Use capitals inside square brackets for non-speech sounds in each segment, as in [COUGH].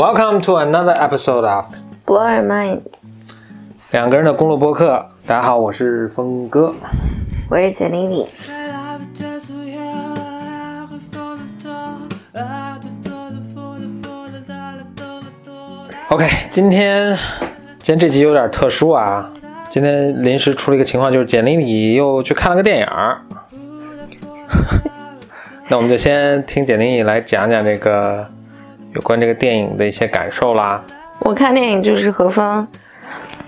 Welcome to another episode of Blow Your Mind，两个人的公路播客。大家好，我是峰哥。我是简丽丽。OK，今天今天这集有点特殊啊，今天临时出了一个情况，就是简历里又去看了个电影。[LAUGHS] 那我们就先听简历来讲讲这个有关这个电影的一些感受啦。我看电影就是何峰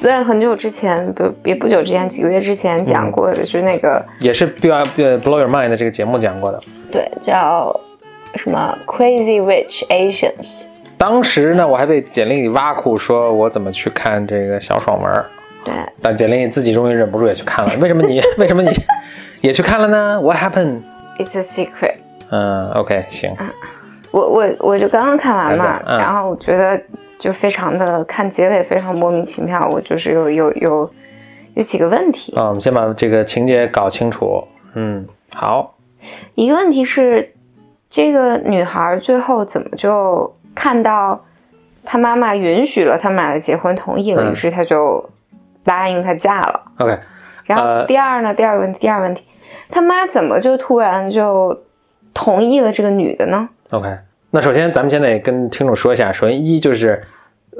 在很久之前，不也不久之前，几个月之前讲过的，就是那个也是 Blow Blow Your Mind 的这个节目讲过的。对叫什么 Crazy Rich Asians。当时呢，我还被简历里挖苦说我怎么去看这个小爽文儿，对，但简历自己终于忍不住也去看了。为什么你 [LAUGHS] 为什么你也去看了呢？What happened？It's a secret。嗯，OK，行，我我我就刚刚看完嘛，然后我觉得就非常的看结尾非常莫名其妙，我就是有有有有几个问题。啊，我们先把这个情节搞清楚。嗯，好，一个问题是，这个女孩最后怎么就看到她妈妈允许了他们俩的结婚，同意了，嗯于是她就答应她嫁了。OK，然后呃第二呢，第二个问题，第二个问题，他妈怎么就突然就同意了这个女的呢？OK，那首先咱们先得跟听众说一下，首先一就是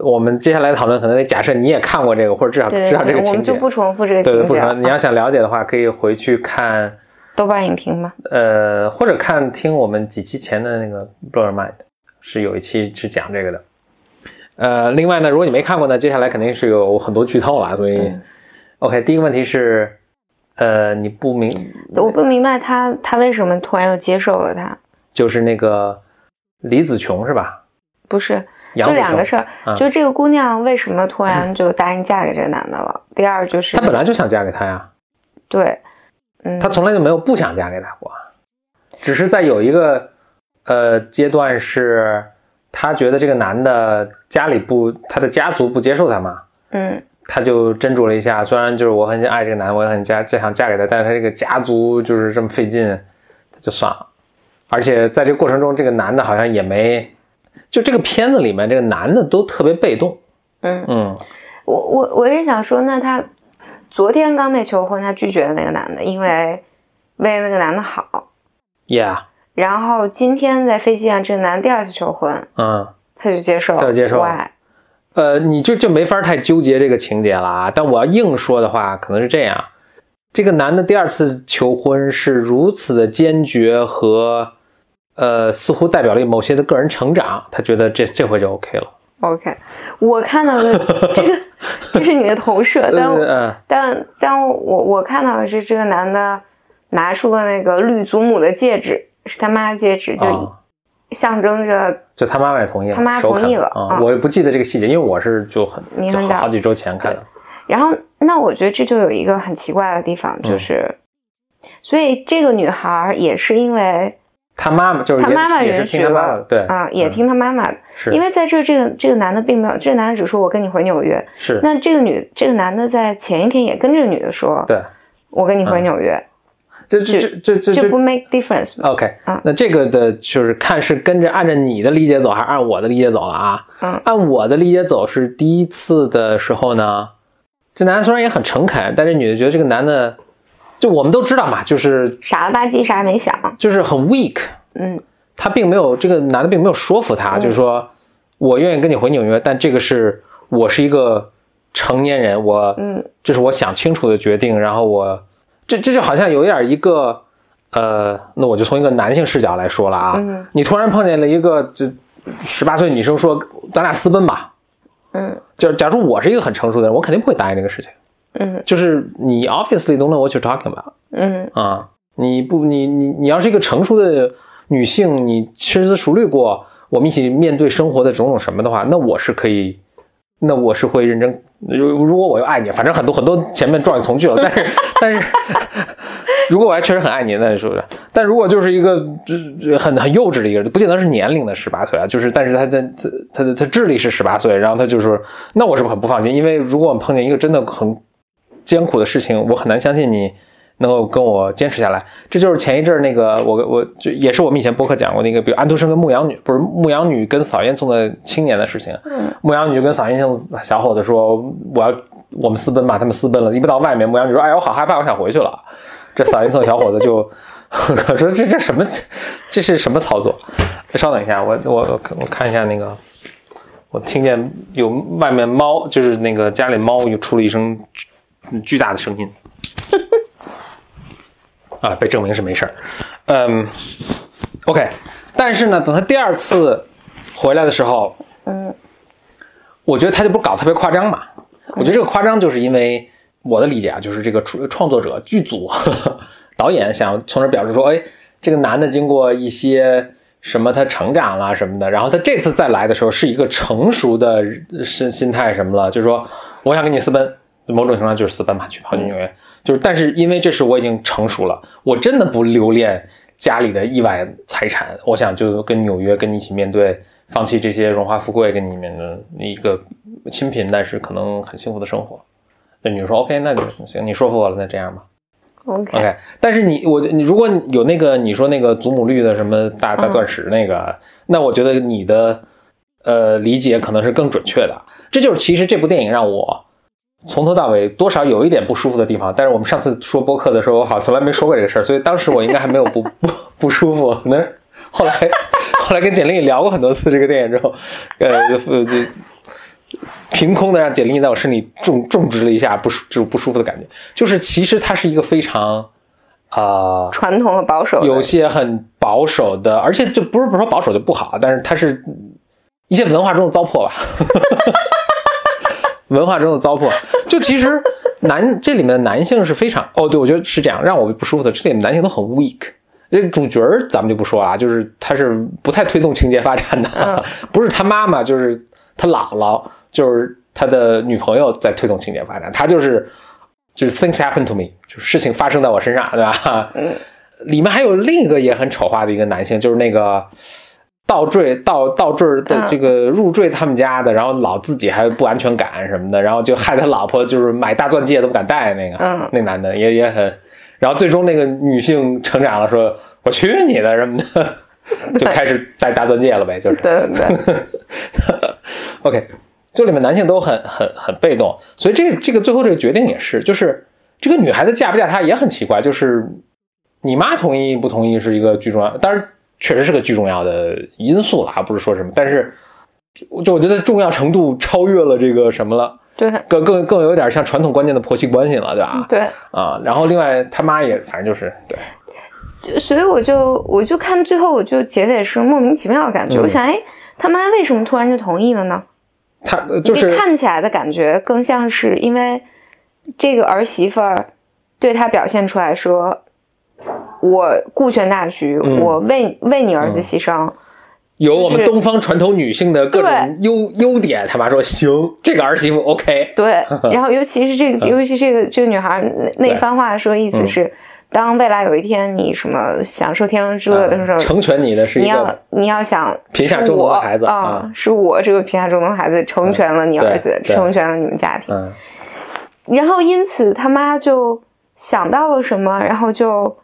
我们接下来讨论可能得假设你也看过这个，或者至少对知道这个情节们就。不重复这个对对，不重复。你要想了解的话，可以回去看，豆瓣影评吗？呃，或者看听我们几期前的那个《Blow Your Mind》，是有一期是讲这个的。呃，另外呢，如果你没看过呢，接下来肯定是有很多剧透了，所以、嗯 OK。第一个问题是，呃，你不明，我不明白他他为什么突然又接受了他，就是那个李子琼是吧？不是就两个事儿，嗯。就这个姑娘为什么突然就答应嫁给这个男的了？第二就是她本来就想嫁给他呀，对，嗯，她从来就没有不想嫁给他过，只是在有一个呃阶段是，她觉得这个男的家里不，他的家族不接受他嘛，嗯她就斟酌了一下，虽然就是我很爱这个男，我也很家就想嫁给他，但是他这个家族就是这么费劲，他就算了。而且在这个过程中，这个男的好像也没，就这个片子里面这个男的都特别被动，嗯，嗯我我我是想说，那他昨天刚被求婚，他拒绝了那个男的，因为为那个男的好。，Yeah，然后今天在飞机上，这个男的第二次求婚，嗯。他就接受了，他就接受了 Why？呃，你就就没法太纠结这个情节了啊。但我要硬说的话，可能是这样：这个男的第二次求婚是如此的坚决和，呃，似乎代表了某些的个人成长。他觉得这这回就 OK 了。OK，我看到的 [LAUGHS] 这个 [LAUGHS] 这是你的投射，但 [LAUGHS] 但但我我看到的是这个男的拿出了那个绿祖母的戒指，是他妈的戒指，就啊，象征着就他妈妈也同意了，他妈同意了啊。啊。我也不记得这个细节，因为我是就很好好几周前看的。然后，那我觉得这就有一个很奇怪的地方，嗯。就是，所以这个女孩也是因为她妈妈就是也她妈妈也是允许了，对啊，也嗯听她妈妈的，是。因为在这这个这个男的并没有，这个男的只说我跟你回纽约，是。那这个女这个男的在前一天也跟这个女的说，对，我跟你回嗯。纽约，这这这这这这不 make difference 吗？OK，、嗯。那这个的就是看是跟着按照你的理解走，还是按我的理解走了啊？嗯。按我的理解走是第一次的时候呢，这男的虽然也很诚恳，但这女的觉得这个男的，就我们都知道嘛，就是傻了吧唧，啥也没想，就是很 weak，嗯。他并没有这个男的并没有说服他，嗯。就是说我愿意跟你回纽约，但这个是我是一个成年人，我嗯。这是我想清楚的决定，然后我这这就好像有一点一个呃，那我就从一个男性视角来说了啊，嗯。你突然碰见了一个就十八岁女生说咱俩私奔吧，嗯。就假如我是一个很成熟的人，我肯定不会答应这个事情，嗯。就是你 obviously don't know what you're talking about 嗯。啊，你不你你你要是一个成熟的女性，你深思熟虑过我们一起面对生活的种种什么的话，那我是可以。那我是会认真，如如果我又爱你，反正很多很多前面状语从句了，但是但是，如果我还确实很爱你，那是不是？但如果就是一个就是很很幼稚的一个人，不见得是年龄的十八岁啊，就是但是他的他他的他智力是十八岁，然后他就是，那我是不很不放心，因为如果我碰见一个真的很艰苦的事情，我很难相信你能够跟我坚持下来。这就是前一阵儿那个我我就也是我们以前播客讲过那个，比如安徒生跟牧羊女，不是牧羊女跟扫烟囱的青年的事情。嗯牧羊女就跟扫烟囱小伙子说：“我要我们私奔吧。”他们私奔了，一不到外面，牧羊女说：“哎呀，我好害怕，我想回去了。”这扫烟囱小伙子就 [LAUGHS] 说：“这这什么？这是什么操作？”稍等一下，我我我我看一下那个，我听见有外面猫，就是那个家里猫又出了一声巨巨大的声音。啊，被证明是没事儿。嗯，OK，但是呢，等他第二次回来的时候，嗯我觉得他就不搞特别夸张嘛。我觉得这个夸张就是因为我的理解啊，就是这个创创作者、剧组、呵 [LAUGHS] 呵导演想从这儿表示说，哎，这个男的经过一些什么他成长啦什么的，然后他这次再来的时候是一个成熟的心心态什么了，就是说我想跟你私奔，某种程度上就是私奔嘛，去跑去纽约，就是但是因为这是我已经成熟了，我真的不留恋家里的亿万财产，我想就跟纽约跟你一起面对。放弃这些荣华富贵，跟你们的一个清贫但是可能很幸福的生活。那女的说 OK，那就行，你说服我了，那这样吧。，OK，OK，但是你我你如果有那个你说那个祖母绿的什么大大钻石那个，那我觉得你的呃理解可能是更准确的。这就是其实这部电影让我从头到尾多少有一点不舒服的地方。但是我们上次说播客的时候，我好像从来没说过这个事儿，所以当时我应该还没有不 [LAUGHS] 不不舒服。可能后来 [LAUGHS] 后来跟简历聊过很多次这个电影之后，呃就就凭空的让简历在我身体种种植了一下不舒这种不舒服的感觉。就是其实它是一个非常啊。传统和保守的有些很保守的，而且就不是不是说保守就不好，但是它是一些文化中的糟粕吧，[LAUGHS] 文化中的糟粕。[LAUGHS] 就其实男这里面的男性是非常哦，对我觉得是这样，让我不舒服的，这里面男性都很 weak。这主角儿咱们就不说了啊，就是他是不太推动情节发展的，嗯 [LAUGHS] 不是他妈妈就是他姥姥，就是他的女朋友在推动情节发展，他就是就是 things happen to me，就是事情发生在我身上，对吧？嗯里面还有另一个也很丑化的一个男性，就是那个倒坠倒倒坠的嗯。这个入赘他们家的，然后老自己还不安全感什么的，然后就害他老婆就是买大钻戒都不敢戴那个，嗯。那男的也也很，然后最终那个女性成长了，说我去你的什么的，[LAUGHS] 就开始戴大钻戒了呗，[LAUGHS] 就是。对对，[LAUGHS] OK，就里面男性都很很很被动，所以这这个最后这个决定也是，就是这个女孩子嫁不嫁他也很奇怪，就是你妈同意不同意是一个巨重要，当然确实是个巨重要的因素了，不是说什么，但是就就我觉得重要程度超越了这个什么了，对更更更有点像传统观念的婆媳关系了，对吧？对，啊，然后另外他妈也反正就是对，就所以我就我就看最后，我就结尾是莫名其妙的感觉。嗯我想，哎，他妈为什么突然就同意了呢？他就是看起来的感觉更像是因为这个儿媳妇儿对他表现出来说，我顾全大局，嗯。我为为你儿子牺牲。有我们东方传统女性的各种优优点，他妈说行，这个儿媳妇 OK，对，[LAUGHS] 然后尤其是这个，尤其这个这个女孩那那一番话说，意思嗯。是，当未来有一天你什么享受天伦之乐的时候，嗯成全你的是你要你要想贫下中农的孩子啊啊，是我这个贫下中农孩子成全了你儿子，成全了你们家庭。嗯。然后因此他妈就想到了什么，然后就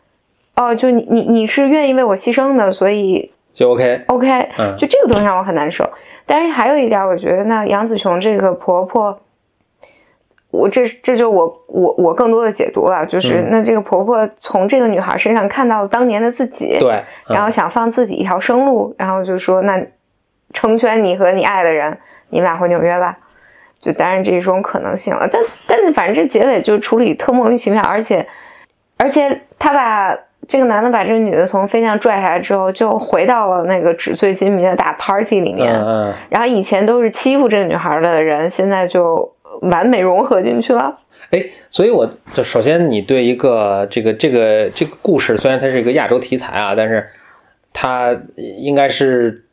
哦，就你你你是愿意为我牺牲的，所以就 OK，OK，嗯就这个东西让我很难受。但是还有一点，我觉得那杨紫琼这个婆婆，我这这就我我我更多的解读了，就是、嗯那这个婆婆从这个女孩身上看到了当年的自己，对，嗯然后想放自己一条生路，然后就说那成全你和你爱的人，你们俩回纽约吧。就当然这种可能性了，但但是反正这结尾就处理特莫名其妙，而且而且他把这个男的把这个女的从飞机上拽下来之后，就回到了那个纸醉金迷的大 party 里面，嗯嗯，然后以前都是欺负这个女孩的人，现在就完美融合进去了。哎，所以我就首先你对一个这个这个这个故事，虽然它是一个亚洲题材啊，但是它应该是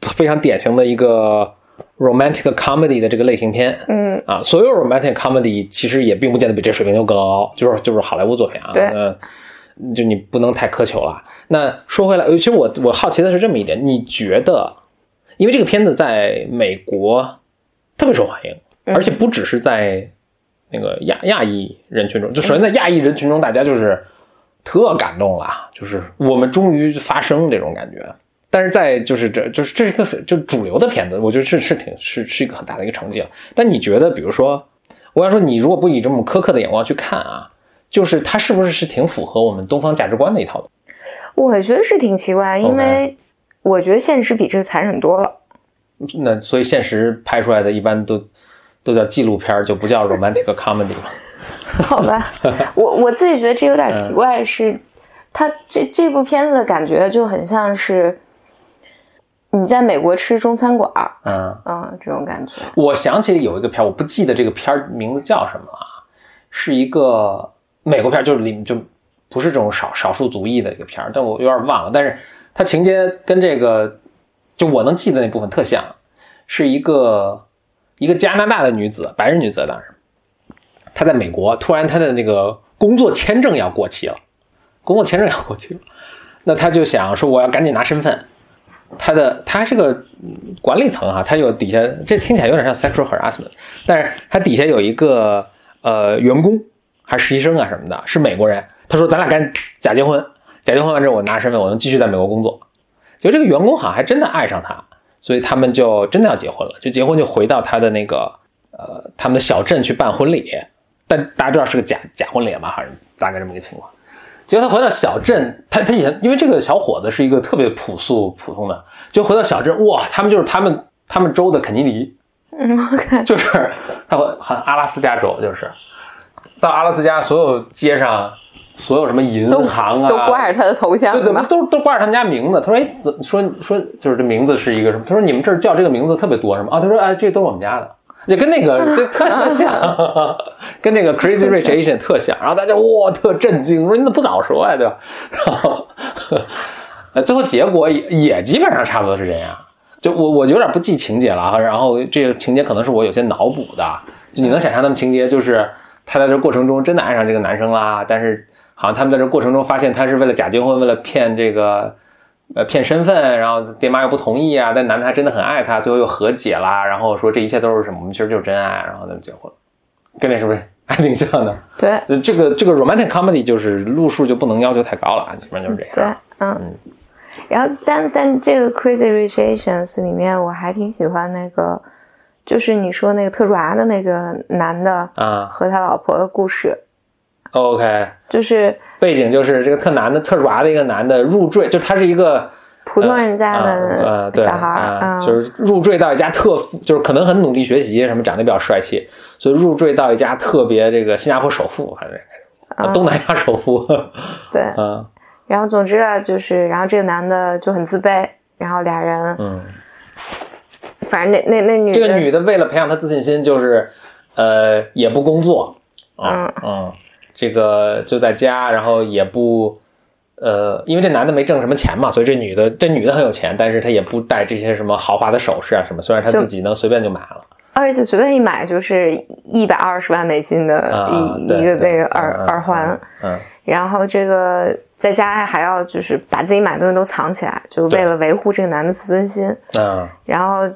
非常典型的一个 romantic comedy 的这个类型片。嗯啊，所有 romantic comedy 其实也并不见得比这水平就更高，就是就是好莱坞作品啊。对嗯，就你不能太苛求了。那说回来，呃其实我我好奇的是这么一点，你觉得，因为这个片子在美国特别受欢迎，嗯而且不只是在那个亚亚裔人群中，就首先在亚裔人群中，大家就是特感动了，就是我们终于发声这种感觉。但是在就是这就是这是一个就主流的片子，我觉得是是挺是是一个很大的一个成绩了。但你觉得，比如说，我要说你如果不以这么苛刻的眼光去看啊，就是它是不是是挺符合我们东方价值观的一套的？我觉得是挺奇怪，因为我觉得现实比这个残忍多了。那所以现实拍出来的一般都都叫纪录片，就不叫 romantic [LAUGHS] comedy 了？[LAUGHS] 好吧，[LAUGHS] 我我自己觉得这有点奇怪，是它这这部片子的感觉就很像是。你在美国吃中餐馆嗯嗯，这种感觉。我想起有一个片儿我不记得这个片儿名字叫什么了，是一个美国片就是里面就不是这种少少数族裔的一个片但我有点忘了。但是它情节跟这个，就我能记得那部分特像，是一个一个加拿大的女子，白人女子当然，她在美国突然她的那个工作签证要过期了，工作签证要过期了，那她就想说我要赶紧拿身份。他的他是个管理层哈，他有底下，这听起来有点像 sexual harassment，但是他底下有一个呃员工还是实习生啊什么的，是美国人。他说咱俩干假结婚，假结婚完之后我拿身份，我能继续在美国工作。就这个员工好像还真的爱上他，所以他们就真的要结婚了，就结婚就回到他的那个呃他们的小镇去办婚礼，但大家知道是个假假婚礼嘛，还是大概这么一个情况。结果他回到小镇，他他以前因为这个小伙子是一个特别朴素普通的，就回到小镇，哇，他们就是他们他们州的肯尼迪，就是他好像阿拉斯加州，就是到阿拉斯加所有街上，所有什么银行啊，都挂着他的头像，对对，都都挂着他们家名字。他说，哎，怎说说就是这名字是一个什么？他说你们这儿叫这个名字特别多是吗？啊，他说，哎，这都是我们家的。就跟那个就特像，[LAUGHS] 跟那个 Crazy Rich Asian 特像，然后大家哇特震惊，说你怎么不早说呀，对吧？然后，呃，最后结果也也基本上差不多是这样。就我我有点不记情节了，然后这个情节可能是我有些脑补的。就你能想象他们情节，就是他在这过程中真的爱上这个男生啦，但是好像他们在这过程中发现他是为了假结婚，为了骗这个。呃，骗身份，然后爹妈又不同意啊，但男的还真的很爱她，最后又和解啦，然后说这一切都是什么？我们其实就是真爱，然后他们结婚，跟那是不是还挺像的？[LAUGHS] 对，这个这个 romantic comedy 就是路数就不能要求太高了，基本上就是这样。对，嗯。然后，但但这个 Crazy Rich Asians 里面，我还挺喜欢那个，就是你说那个特抓的那个男的啊，和他老婆的故事。OK，就是。背景就是这个特男的特软的一个男的入赘，就他是一个普通人家的小孩，就是入赘到一家特富，就是可能很努力学习，什么长得比较帅气，所以入赘到一家特别这个新加坡首富还是东南亚首富，对，嗯，[LAUGHS] 然后总之啊，就是然后这个男的就很自卑，然后俩人，嗯，反正那那那女这个女的为了培养她自信心，就是呃也不工作，嗯嗯。这个就在家，然后也不，呃，因为这男的没挣什么钱嘛，所以这女的这女的很有钱，但是她也不戴这些什么豪华的首饰啊什么，虽然她自己能随便就买了，而且随便一买就是一百二十万美金的一一个那个耳耳环，嗯，然后这个在家还要就是把自己买东西都藏起来，就为了维护这个男的自尊心，嗯，然后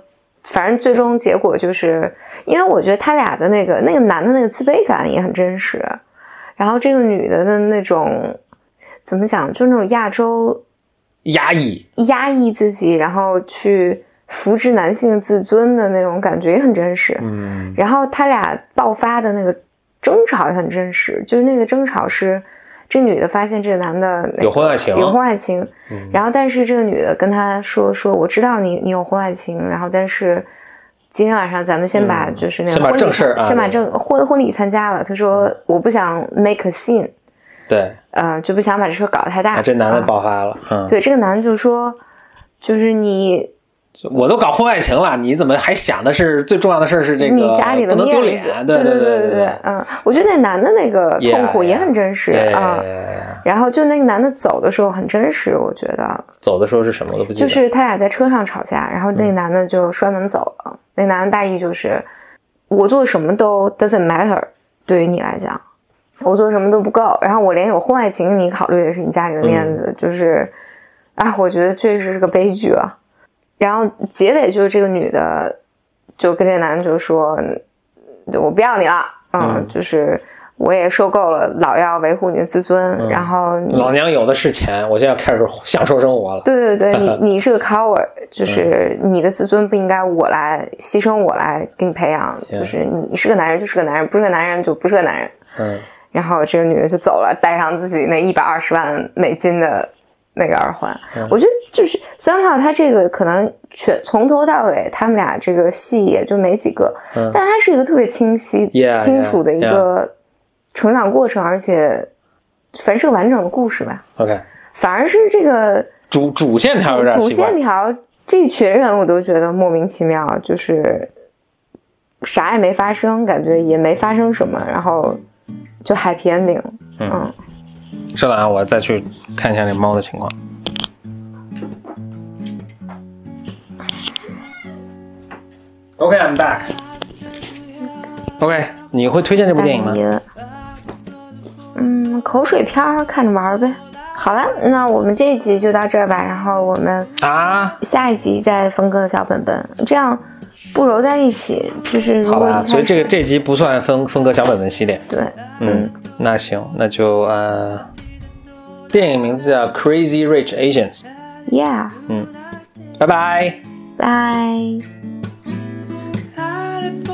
反正最终结果就是，因为我觉得他俩的那个那个男的那个自卑感也很真实。然后这个女的的那种怎么讲，就那种亚洲压抑、压抑自己，然后去扶植男性自尊的那种感觉也很真实。嗯，然后他俩爆发的那个争吵也很真实，就是那个争吵是这女的发现这个男的有婚外情，有婚外情。然后但是这个女的跟他说说，我知道你你有婚外情，然后但是。今天晚上咱们先把就是那个婚礼，先把正婚婚礼参加了。他说我不想 make a scene，对，呃，就不想把这事搞得太大。这男的爆发了，嗯，对，这个男的就说，就是你。我都搞婚外情了，你怎么还想的是最重要的事儿是这个？你家里的面子，对对对对对，嗯，我觉得那男的那个痛苦也很真实啊。然后就那个男的走的时候很真实，我觉得。走的时候是什么？我都不记得。就是他俩在车上吵架，然后那男的就摔门走了。那男的大意就是，我做什么都 doesn't matter，对于你来讲，我做什么都不够。然后我连有婚外情，你考虑的是你家里的面子，就是，啊，我觉得确实是个悲剧啊。然后结尾就是这个女的，就跟这男的就说：“我不要你了。”嗯，就是我也受够了老要维护你的自尊，嗯然后老娘有的是钱，我现在开始享受生活了。对对对，你 [LAUGHS] 你是个 coward，就是你的自尊不应该我来牺牲，我来给你培养就是你是个男人就是个男人，不是个男人就不是个男人。嗯然后这个女的就走了，带上自己那一百二十万美金的那个耳环。嗯我觉得就是三号，他这个可能全从头到尾，他们俩这个戏也就没几个，嗯但他是一个特别清晰、Yeah, 清楚的一个成长过程，而且反正是个完整的故事吧。，OK，反而是这个主主线条有点主线。条这群人我都觉得莫名其妙，就是啥也没发生，感觉也没发生什么，然后就 happy ending。嗯嗯，稍等啊，我再去看一下那猫的情况。OK，I'm、back。OK，你会推荐这部电影吗嗯，口水片儿看着玩儿呗。好了，那我们这一集就到这儿吧，然后我们啊，下一集再分割小本本，这样不揉在一起，就是如好吧，果所以这个这集不算分分割小本本系列。对，嗯，那行，那就呃，电影名字叫《Crazy Rich Asians》。，Yeah，嗯拜拜。拜。for